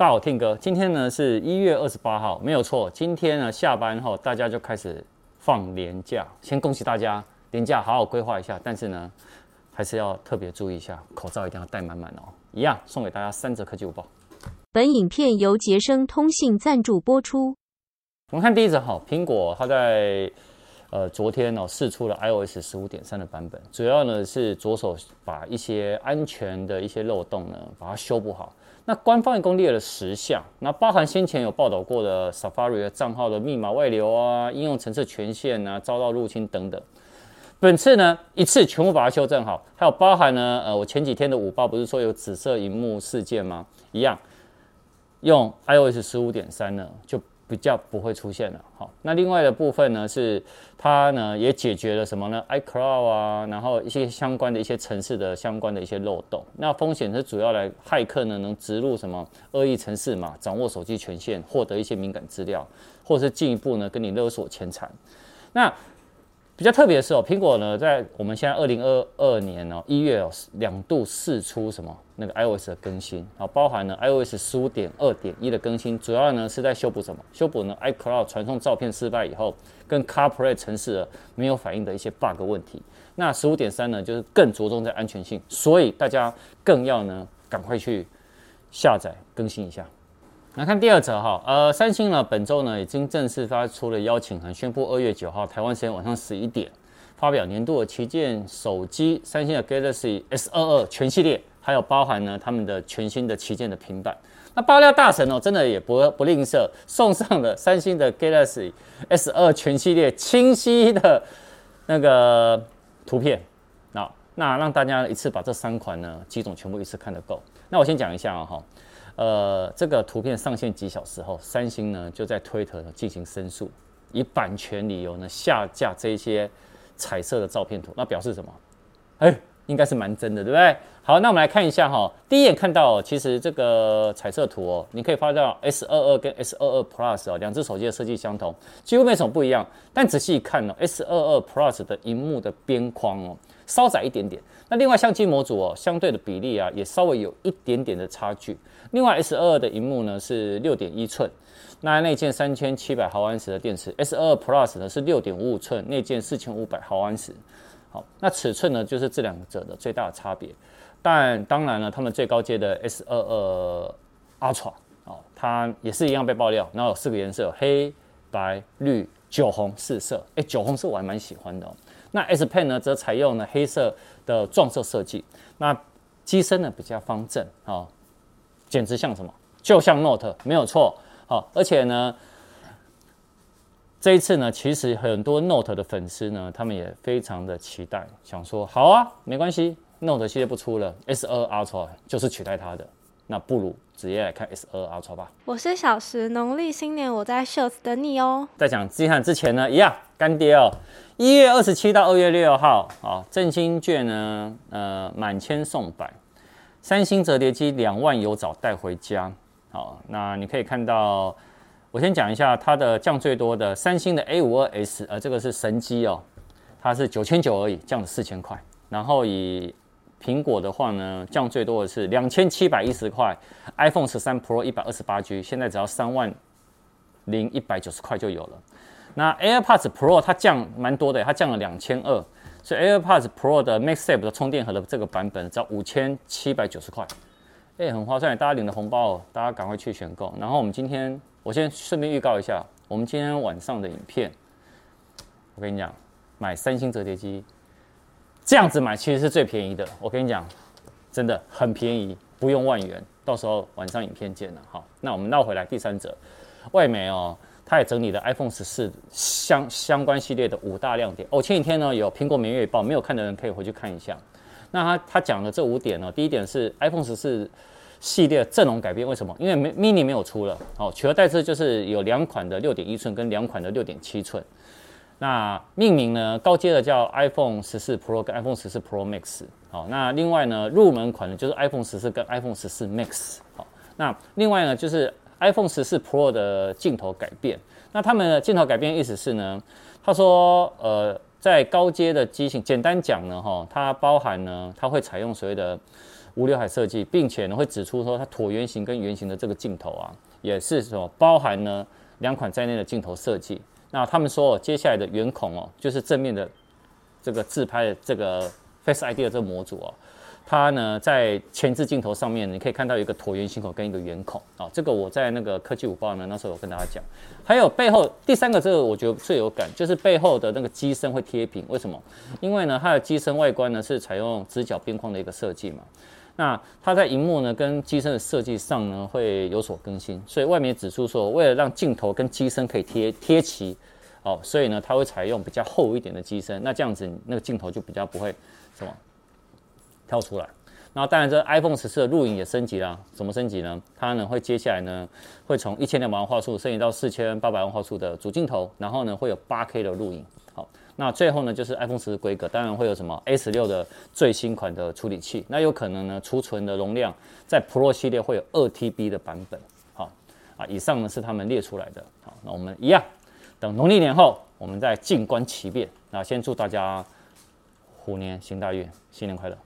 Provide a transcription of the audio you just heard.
大家好，Tim 哥，今天呢是一月二十八号，没有错。今天呢下班后，大家就开始放年假。先恭喜大家，年假好好规划一下。但是呢，还是要特别注意一下，口罩一定要戴满满哦。一样送给大家三折科技午报。本影片由杰生通信赞助播出。我们看第一则哈，苹果它在呃昨天呢试出了 iOS 十五点三的版本，主要呢是着手把一些安全的一些漏洞呢把它修补好。那官方一共列了十项，那包含先前有报道过的 Safari 账号的密码外流啊，应用程式权限啊，遭到入侵等等。本次呢，一次全部把它修正好，还有包含呢，呃，我前几天的午报不是说有紫色荧幕事件吗？一样，用 iOS 十五点三呢就。比较不会出现了，好，那另外的部分呢，是它呢也解决了什么呢？iCloud 啊，然后一些相关的一些城市的相关的一些漏洞。那风险是主要来骇客呢能植入什么恶意城市嘛，掌握手机权限，获得一些敏感资料，或是进一步呢跟你勒索钱财。那比较特别的是哦，苹果呢在我们现在二零二二年哦一月哦两度试出什么那个 iOS 的更新啊，包含了 iOS 十五点二点一的更新，主要呢是在修补什么？修补呢 iCloud 传送照片失败以后，跟 CarPlay 城市的没有反应的一些 bug 问题。那十五点三呢，就是更着重在安全性，所以大家更要呢赶快去下载更新一下。来看第二则哈，呃，三星呢本周呢已经正式发出了邀请函，宣布二月九号台湾时间晚上十一点发表年度的旗舰手机，三星的 Galaxy S 二二全系列，还有包含呢他们的全新的旗舰的平板。那爆料大神哦，真的也不不吝啬，送上了三星的 Galaxy S 二全系列清晰的那个图片，那那让大家一次把这三款呢机种全部一次看得够。那我先讲一下啊哈。呃，这个图片上线几小时后，三星呢就在推特进行申诉，以版权理由呢下架这些彩色的照片图。那表示什么？哎，应该是蛮真的，对不对？好，那我们来看一下哈。第一眼看到，其实这个彩色图哦，你可以发现 S 二二跟 S 二二 Plus 哦，两只手机的设计相同，几乎没什么不一样。但仔细看呢，S 二二 Plus 的荧幕的边框哦，稍窄一点点。那另外相机模组哦，相对的比例啊，也稍微有一点点的差距。另外 S 二二的荧幕呢是六点一寸，那内建三千七百毫安时的电池。S 二二 Plus 呢是六点五五寸，内建四千五百毫安时。好，那尺寸呢就是这两者的最大的差别。但当然了，他们最高阶的 S 二二 Ultra 哦，它也是一样被爆料，然后有四个颜色：黑、白、绿、酒红四色。哎，酒红色我还蛮喜欢的哦。那 S Pen 呢，则采用了黑色的撞色设计。那机身呢比较方正啊、哦，简直像什么？就像 Note，没有错。好、哦，而且呢，这一次呢，其实很多 Note 的粉丝呢，他们也非常的期待，想说好啊，没关系，Note 系列不出了，S2 Ultra 就是取代它的。那不如直接来看 S2 Ultra 吧。我是小石，农历新年我在 Shots 等你哦。在讲机汉之前呢，一样干爹哦。一月二十七到二月六号啊，振兴券呢，呃，满千送百，三星折叠机两万有找带回家。好，那你可以看到，我先讲一下它的降最多的三星的 A 五二 S，呃，这个是神机哦，它是九千九而已，降了四千块。然后以苹果的话呢，降最多的是两千七百一十块，iPhone 十三 Pro 一百二十八 G，现在只要三万零一百九十块就有了。那 AirPods Pro 它降蛮多的，它降了两千二，所以 AirPods Pro 的 m a x s a f e 的充电盒的这个版本只要五千七百九十块，哎，很划算，大家领的红包哦，大家赶快去选购。然后我们今天，我先顺便预告一下，我们今天晚上的影片，我跟你讲，买三星折叠机。这样子买其实是最便宜的，我跟你讲，真的很便宜，不用万元。到时候晚上影片见了，好，那我们绕回来第三者，外媒哦，他也整理了 iPhone 十四相相关系列的五大亮点。哦，前几天呢有苹果每月报，没有看的人可以回去看一下。那他他讲的这五点呢，第一点是 iPhone 十四系列阵容改变，为什么？因为 mini 没有出了，好，取而代之就是有两款的六点一寸跟两款的六点七寸。那命名呢，高阶的叫 iPhone 十四 Pro 跟 iPhone 十四 Pro Max，好，那另外呢，入门款的就是 iPhone 十四跟 iPhone 十四 Max，好，那另外呢，就是 iPhone 十四 Pro 的镜头改变，那他们的镜头改变意思是呢，他说，呃，在高阶的机型，简单讲呢，哈，它包含呢，它会采用所谓的无刘海设计，并且呢会指出说它椭圆形跟圆形的这个镜头啊，也是什么包含呢两款在内的镜头设计。那他们说接下来的圆孔哦，就是正面的这个自拍的这个 Face ID 的这个模组哦。它呢，在前置镜头上面，你可以看到一个椭圆形口跟一个圆孔啊。这个我在那个科技五报呢，那时候有跟大家讲。还有背后第三个，这个我觉得最有感，就是背后的那个机身会贴屏。为什么？因为呢，它的机身外观呢是采用直角边框的一个设计嘛。那它在荧幕呢跟机身的设计上呢会有所更新，所以外面指出说，为了让镜头跟机身可以贴贴齐哦，所以呢，它会采用比较厚一点的机身。那这样子，那个镜头就比较不会什么。跳出来，那当然这 iPhone 十四的录影也升级了，怎么升级呢？它呢会接下来呢会从一千两百万画素升级到四千八百万画素的主镜头，然后呢会有八 K 的录影。好，那最后呢就是 iPhone 十的规格，当然会有什么 A 十六的最新款的处理器，那有可能呢储存的容量在 Pro 系列会有二 TB 的版本。好啊，以上呢是他们列出来的。好，那我们一样，等农历年后我们再静观其变。那先祝大家虎年行大运，新年快乐。